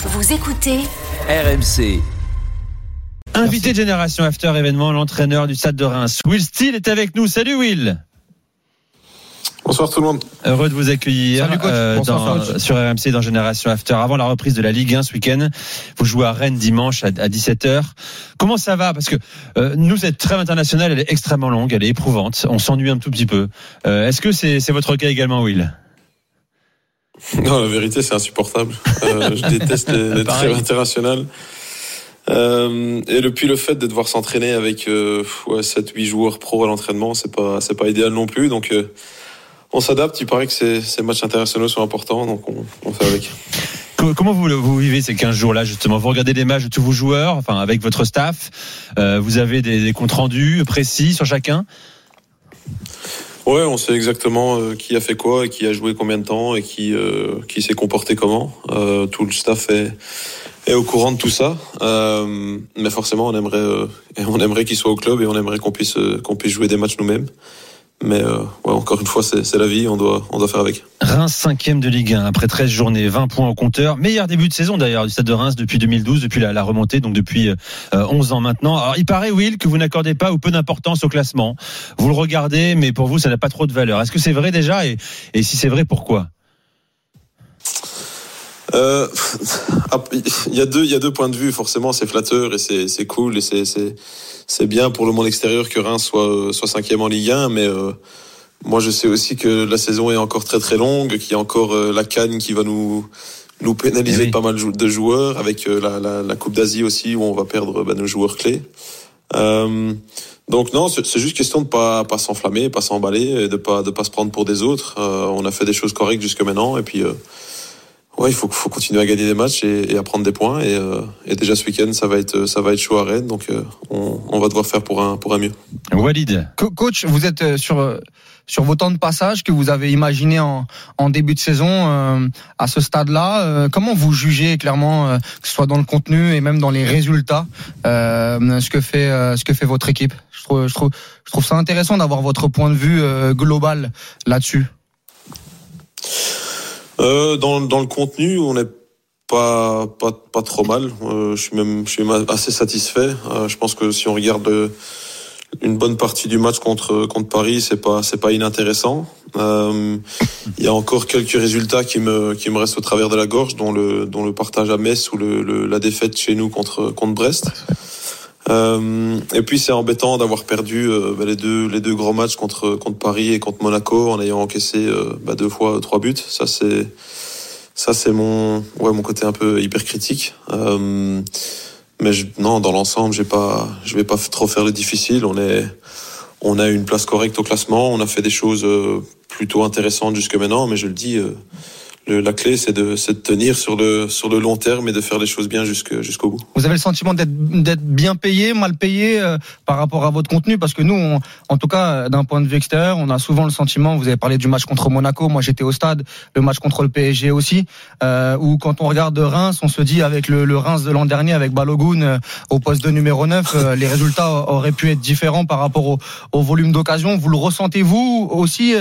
Vous écoutez RMC. Invité de Génération After événement, l'entraîneur du Stade de Reims. Will Steele est avec nous. Salut Will. Bonsoir tout le monde. Heureux de vous accueillir Salut, coach. euh, Bonsoir, dans- coach. sur RMC dans Génération After. Avant la reprise de la Ligue 1 ce week-end, vous jouez à Rennes dimanche à, à 17h. Comment ça va? Parce que euh, nous, cette trêve internationale, elle est extrêmement longue, elle est éprouvante. On s'ennuie un tout petit peu. Euh, Est-ce que c'est c'est votre cas également, Will? Non, la vérité, c'est insupportable. Euh, je déteste les, les trêves internationales. Euh, et depuis le fait de devoir s'entraîner avec euh, ouais, 7-8 joueurs pro à l'entraînement, c'est pas c'est pas idéal non plus. Donc euh, on s'adapte. Il paraît que ces, ces matchs internationaux sont importants, donc on, on fait avec. Co- Comment vous, vous vivez ces 15 jours-là, justement? Vous regardez des matchs de tous vos joueurs, enfin avec votre staff. Vous avez des, des comptes rendus précis sur chacun? Ouais, on sait exactement euh, qui a fait quoi et qui a joué combien de temps et qui euh, qui s'est comporté comment. Euh, tout le staff est est au courant de tout ça. Euh, mais forcément, on aimerait euh, on aimerait qu'il soit au club et on aimerait qu'on puisse euh, qu'on puisse jouer des matchs nous-mêmes. Mais euh, encore une fois, c'est la vie, on doit on doit faire avec. Reims 5 de Ligue 1 après 13 journées, 20 points au compteur. Meilleur début de saison d'ailleurs du Stade de Reims depuis 2012, depuis la, remontée, donc depuis euh, 11 ans maintenant. Alors il paraît Will que vous n'accordez pas ou peu d'importance au classement. Vous le regardez, mais pour vous ça n'a pas trop de valeur. Est-ce que c'est vrai déjà? Et si c'est vrai, pourquoi? Euh, il y a deux, il y a deux points de vue. Forcément, c'est flatteur et c'est, c'est cool et c'est, c'est, c'est bien pour le monde extérieur que Reims soit, soit cinquième en Ligue 1. Mais euh, moi, je sais aussi que la saison est encore très très longue, qu'il y a encore euh, la canne qui va nous nous pénaliser Eh oui. pas mal de joueurs, avec euh, la, la, la Coupe d'Asie aussi où on va perdre bah, nos joueurs clés. Euh, donc non, c'est c'est juste question de pas pas s'enflammer, pas s'emballer, et de pas de pas se prendre pour des autres. Euh, on a fait des choses correctes jusque maintenant et puis. euh, Ouais, il faut, faut continuer à gagner des matchs et, et à prendre des points. Et, euh, et déjà ce week-end, ça va être, ça va être chaud à Rennes, donc euh, on, on va devoir faire pour un, pour un mieux. Walid Co- Coach, vous êtes euh, sur euh, sur vos temps de passage que vous avez imaginé en, en début de saison euh, à ce stade-là. euh, comment vous jugez clairement, euh, que ce soit dans le contenu et même dans les résultats, euh, ce que fait euh, ce que fait votre équipe? Je trouve, je trouve je trouve ça intéressant d'avoir votre point de vue euh, global là-dessus. Euh, dans, dans le contenu, on n'est pas, pas, pas trop mal. Euh, je suis même, je suis même assez satisfait. Euh, je pense que si on regarde euh, une bonne partie du match contre, contre Paris, c'est pas, c'est pas inintéressant. Euh, Il y a encore quelques résultats qui me, qui me restent au travers de la gorge, dont le, dont le partage à Metz ou le, le- la défaite chez nous contre, contre Brest. Euh, et puis c'est embêtant d'avoir perdu euh, bah, les deux les deux grands matchs contre contre Paris et contre Monaco en ayant encaissé euh, bah, deux fois trois buts. Ça c'est ça c'est mon ouais mon côté un peu hyper critique. Mais non dans l'ensemble j'ai pas je vais pas trop faire le difficile. On est on a une place correcte au classement. On a fait des choses plutôt intéressantes jusque maintenant. Mais je le dis. La clé, c'est de, tenir sur le, long terme et de faire les choses bien jusqu'au bout. Vous avez le sentiment d'être bien payé, mal payé euh, par rapport à votre contenu? Parce que nous, en tout cas, euh, d'un point de vue extérieur, on a souvent le sentiment, vous avez parlé du match contre Monaco, moi j'étais au stade, le match contre le PSG aussi, euh, où quand on regarde Reims, on se dit avec le, Reims de l'an dernier, avec Balogun euh, au poste de numéro 9, euh, les résultats auraient pu être différents par rapport au, au volume d'occasion. Vous le ressentez-vous aussi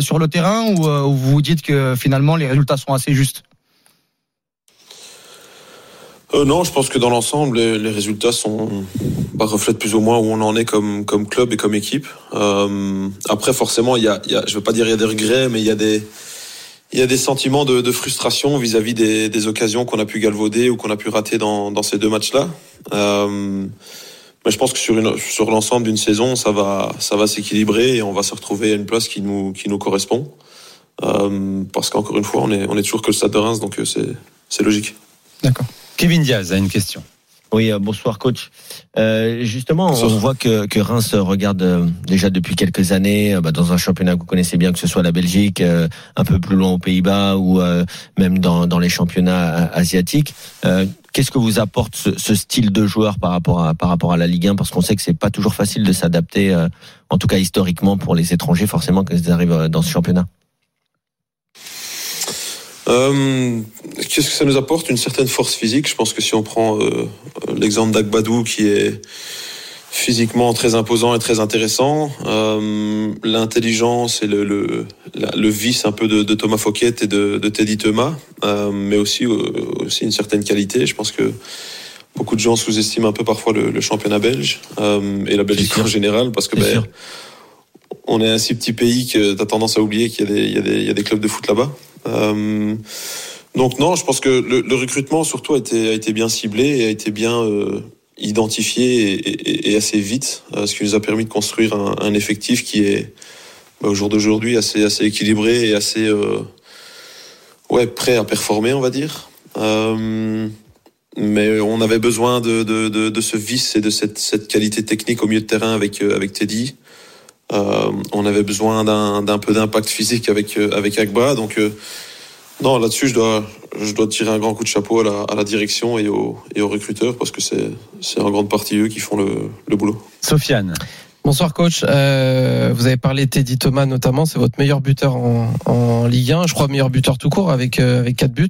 sur le terrain ou vous vous dites que finalement les résultats sont assez justes Euh, non, je pense que dans l'ensemble, les, résultats sont bah, reflètent plus ou moins où on en est comme club et comme équipe. Euh, après, forcément, il y a, je veux pas dire il y a des regrets, mais il y a des sentiments de, frustration vis-à-vis des, occasions qu'on a pu galvauder ou qu'on a pu rater dans, ces deux matchs-là. Euh, mais je pense que sur l'ensemble d'une saison, ça va s'équilibrer et on va se retrouver à une place qui nous correspond. Euh, parce qu'encore une fois, on est on est toujours que le Stade de Reims, donc euh, c'est c'est logique. D'accord. Kevin Diaz a une question. Oui, euh, bonsoir coach. Euh, justement, Bonsoir. on voit que, que Reims regarde euh, déjà depuis quelques années euh, bah, dans un championnat que vous connaissez bien, que ce soit la Belgique, euh, un peu plus loin aux Pays-Bas ou euh, même dans, dans les championnats asiatiques. Euh, Qu'est-ce que vous apporte ce, ce style de joueur par rapport à par rapport à la Ligue 1 Parce qu'on sait que c'est pas toujours facile de s'adapter, euh, en tout cas historiquement pour les étrangers, forcément quand ils arrivent dans ce championnat. Euh, Qu'est-ce que ça nous apporte Une certaine force physique? Je pense que si on prend euh, l'exemple d'Agbadou qui est physiquement très imposant et très intéressant. Euh, L'intelligence et le, le, le, vice un peu de, de Thomas Fouquet et de, de Teddy Thomas, euh, mais aussi, aussi une certaine qualité. Je pense que beaucoup de gens sous-estiment un peu parfois le, le championnat belge et la Belgique en général parce que ben, on est un si petit pays que tu as tendance à oublier qu'il y, a des clubs de foot là-bas. Euh, donc non, je pense que le, recrutement surtout a été, bien ciblé et a été bien euh, identifié et, assez vite, euh, ce qui nous a permis de construire un, effectif qui est bah, au jour d'aujourd'hui assez, équilibré et assez ouais, prêt à performer, on va dire. Mais on avait besoin de, ce vice et de cette, qualité technique au milieu de terrain avec Teddy. Euh, on avait besoin d'un peu d'impact physique avec, euh, avec Agba. Donc, euh, non, là-dessus, je dois, je dois tirer un grand coup de chapeau à la, direction et aux, et aux recruteurs parce que c'est en grande partie eux qui font le, le boulot. Sofiane. Bonsoir coach. Euh, vous avez parlé de Teddy Thomas notamment, c'est votre meilleur buteur en, en, Ligue 1, je crois meilleur buteur tout court avec euh, avec quatre buts.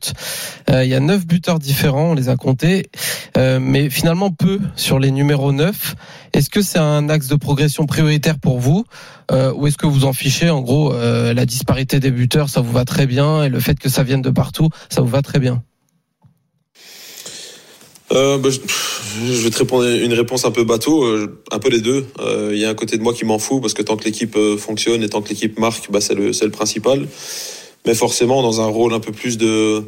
Euh, il y a neuf buteurs différents, on les a comptés, euh, mais finalement peu sur les numéros 9. Est-ce que c'est un axe de progression prioritaire pour vous ou est-ce que vous en fichez en gros la disparité des buteurs, ça vous va très bien et le fait que ça vienne de partout, ça vous va très bien? Euh, bah, je, vais te répondre une réponse un peu bateau, euh, un peu les deux. Il euh, y a un côté de moi qui m'en fout parce que tant que l'équipe euh, fonctionne et tant que l'équipe marque, bah, c'est le, le principal. Mais forcément, dans un rôle un peu plus de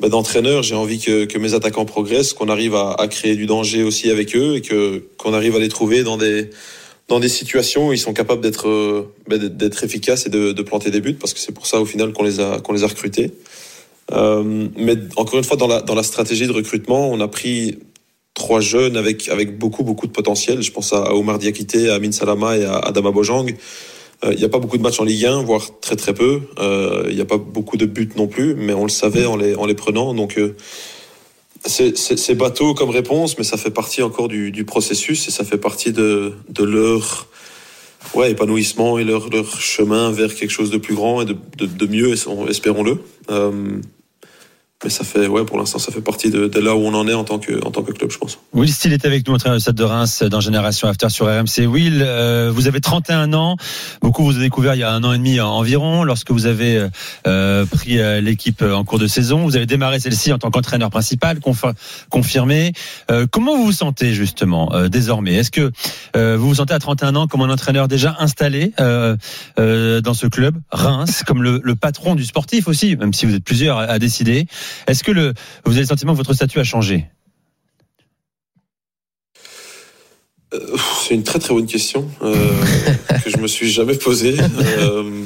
bah, d'entraîneur, j'ai envie que, que, mes attaquants progressent, qu'on arrive à, à, créer du danger aussi avec eux et que qu'on arrive à les trouver dans des dans des situations où ils sont capables d'être bah, d'être efficaces et de, de, planter des buts parce que c'est pour ça au final qu'on les a qu'on les a recrutés. Euh, mais encore une fois, dans la, stratégie de recrutement, on a pris trois jeunes avec, avec beaucoup, beaucoup de potentiel. Je pense à Omar Diakité, à Amin Salama et à Adama Bojang. Il euh, n'y a pas beaucoup de matchs en Ligue 1, voire très très peu. Il euh, n'y a pas beaucoup de buts non plus, mais on le savait en les, en les prenant. Donc c'est bateau comme réponse, mais ça fait partie encore du, processus et ça fait partie de, leur épanouissement et leur, leur chemin vers quelque chose de plus grand et de, de mieux, espérons-le. Euh, mais ça fait, ouais, pour l'instant, ça fait partie de, de, là où on en est en tant que, en tant que club, je pense. Will Steele est avec nous, entraîneur du Stade de Reims dans Génération After sur RMC. Will, euh, vous avez 31 ans. Beaucoup vous avez découvert il y a un an et demi environ, lorsque vous avez euh, pris euh, l'équipe en cours de saison. Vous avez démarré celle-ci en tant qu'entraîneur principal, confirmé. Euh, comment vous vous sentez justement euh, désormais? Est-ce que vous vous sentez à 31 ans comme un entraîneur déjà installé dans ce club, Reims, comme le, le, patron du sportif aussi, même si vous êtes plusieurs à décider? Est-ce que le, vous avez le sentiment que votre statut a changé? Euh, C'est une très très bonne question euh, que je me suis jamais posée. Euh,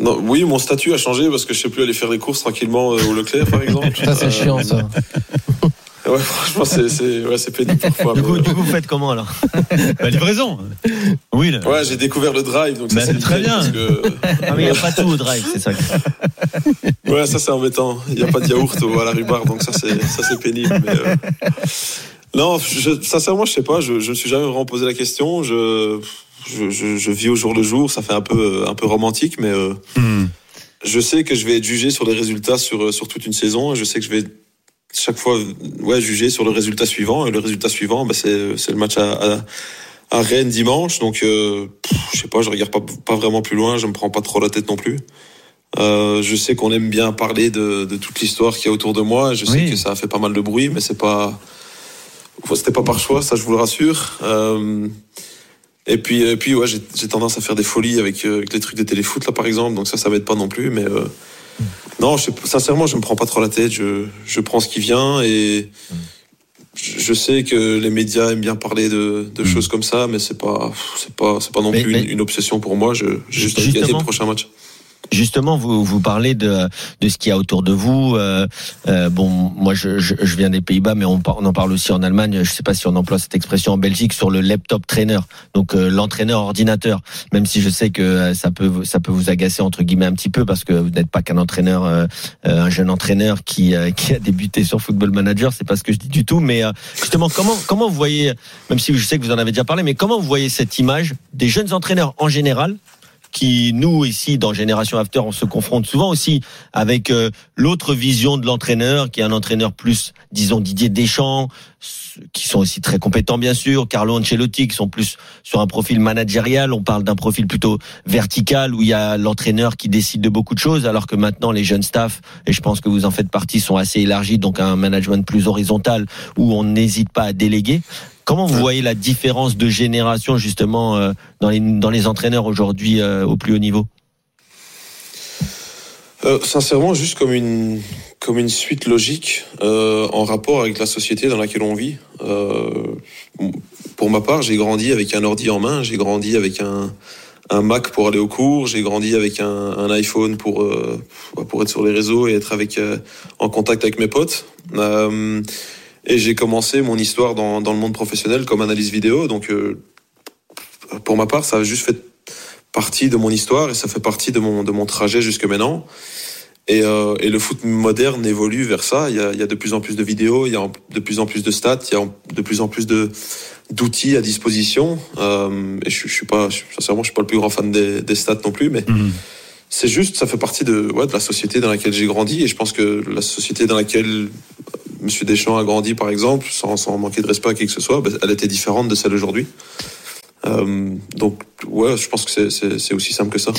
non, oui, mon statut a changé parce que je sais plus aller faire des courses tranquillement au Leclerc, par exemple. Ça, c'est chiant, ça. Ouais, franchement, c'est ouais, pénible parfois. Du coup, du coup, vous faites comment alors La livraison. Oui. Là. Ouais, j'ai découvert le drive, donc ça c'est très bien. Parce que... Ah, mais il n'y a pas tout au drive, c'est ça. ouais, ça c'est embêtant. Il n'y a pas de yaourt à la rhubarbe, donc ça c'est ça c'est pénible. Mais, euh... Non, je, sincèrement, je sais pas. Je, je me suis jamais vraiment posé la question. Je, je, je, je vis au jour le jour. Ça fait un peu un peu romantique, mais euh, hmm. je sais que je vais être jugé sur les résultats sur sur toute une saison. Et je sais que je vais chaque fois ouais, juger sur le résultat suivant. Et le résultat suivant, bah, c'est le match à, à, à, Rennes dimanche. Donc, euh, pff, je sais pas, je regarde pas, pas vraiment plus loin. Je me prends pas trop la tête non plus. Euh, je sais qu'on aime bien parler de, de toute l'histoire qu'il y a autour de moi. Je sais oui. que ça a fait pas mal de bruit, mais c'est pas, c'était pas par choix, ça je vous le rassure. Euh, et puis, et puis ouais, j'ai tendance à faire des folies avec, euh, avec les trucs de téléfoot là par exemple, donc ça, ça m'aide pas non plus. Mais euh, non, je, sincèrement, je me prends pas trop la tête. Je, je prends ce qui vient et je sais que les médias aiment bien parler de, de mmh. choses comme ça, mais c'est pas, c'est pas, c'est pas non mais, plus mais, une, une, obsession pour moi. Je, je juste gagner le prochain match. Justement, vous vous parlez de de ce qu'il y a autour de vous. Euh, euh, bon, moi, je, je, je, viens des Pays-Bas, mais on, on, en parle aussi en Allemagne. Je sais pas si on emploie cette expression en Belgique sur le laptop trainer, donc euh, l'entraîneur ordinateur. Même si je sais que euh, ça peut ça peut vous agacer entre guillemets un petit peu parce que vous n'êtes pas qu'un entraîneur, un jeune entraîneur qui qui a débuté sur Football Manager. C'est pas ce que je dis du tout, mais justement, comment comment vous voyez, même si je sais que vous en avez déjà parlé, mais comment vous voyez cette image des jeunes entraîneurs en général qui, nous, ici, dans Génération After, on se confronte souvent aussi avec euh, l'autre vision de l'entraîneur, qui est un entraîneur plus, disons, Didier Deschamps, qui sont aussi très compétents, bien sûr, Carlo Ancelotti, qui sont plus sur un profil managérial. On parle d'un profil plutôt vertical, où il y a l'entraîneur qui décide de beaucoup de choses, alors que maintenant, les jeunes staffs, et je pense que vous en faites partie, sont assez élargis, donc un management plus horizontal, où on n'hésite pas à déléguer. Comment vous voyez la différence de génération justement euh, dans les dans les entraîneurs aujourd'hui euh, au plus haut niveau? Euh, Sincèrement, juste comme une comme une suite logique euh, en rapport avec la société dans laquelle on vit. Euh, pour ma part, j'ai grandi avec un ordi en main, j'ai grandi avec un un Mac pour aller au cours, j'ai grandi avec un, un iPhone pour pour être sur les réseaux et être avec en contact avec mes potes. Et j'ai commencé mon histoire dans, dans, le monde professionnel comme analyse vidéo. Donc, euh, pour ma part, ça a juste fait partie de mon histoire et ça fait partie de mon, de mon trajet jusque maintenant. Et, euh, et le foot moderne évolue vers ça. Il y, a, il y a de plus en plus de vidéos, il y a de plus en plus de stats, il y a de plus en plus de d'outils à disposition. Euh, et je, je suis pas, sincèrement, je suis pas le plus grand fan des, des stats non plus, mais mmh. c'est juste, ça fait partie de, ouais, de la société dans laquelle j'ai grandi. Et je pense que la société dans laquelle Monsieur Deschamps a grandi, par exemple, sans, manquer de respect à qui que ce soit, ben, elle était différente de celle d'aujourd'hui. Euh, donc, ouais, je pense que c'est aussi simple que ça.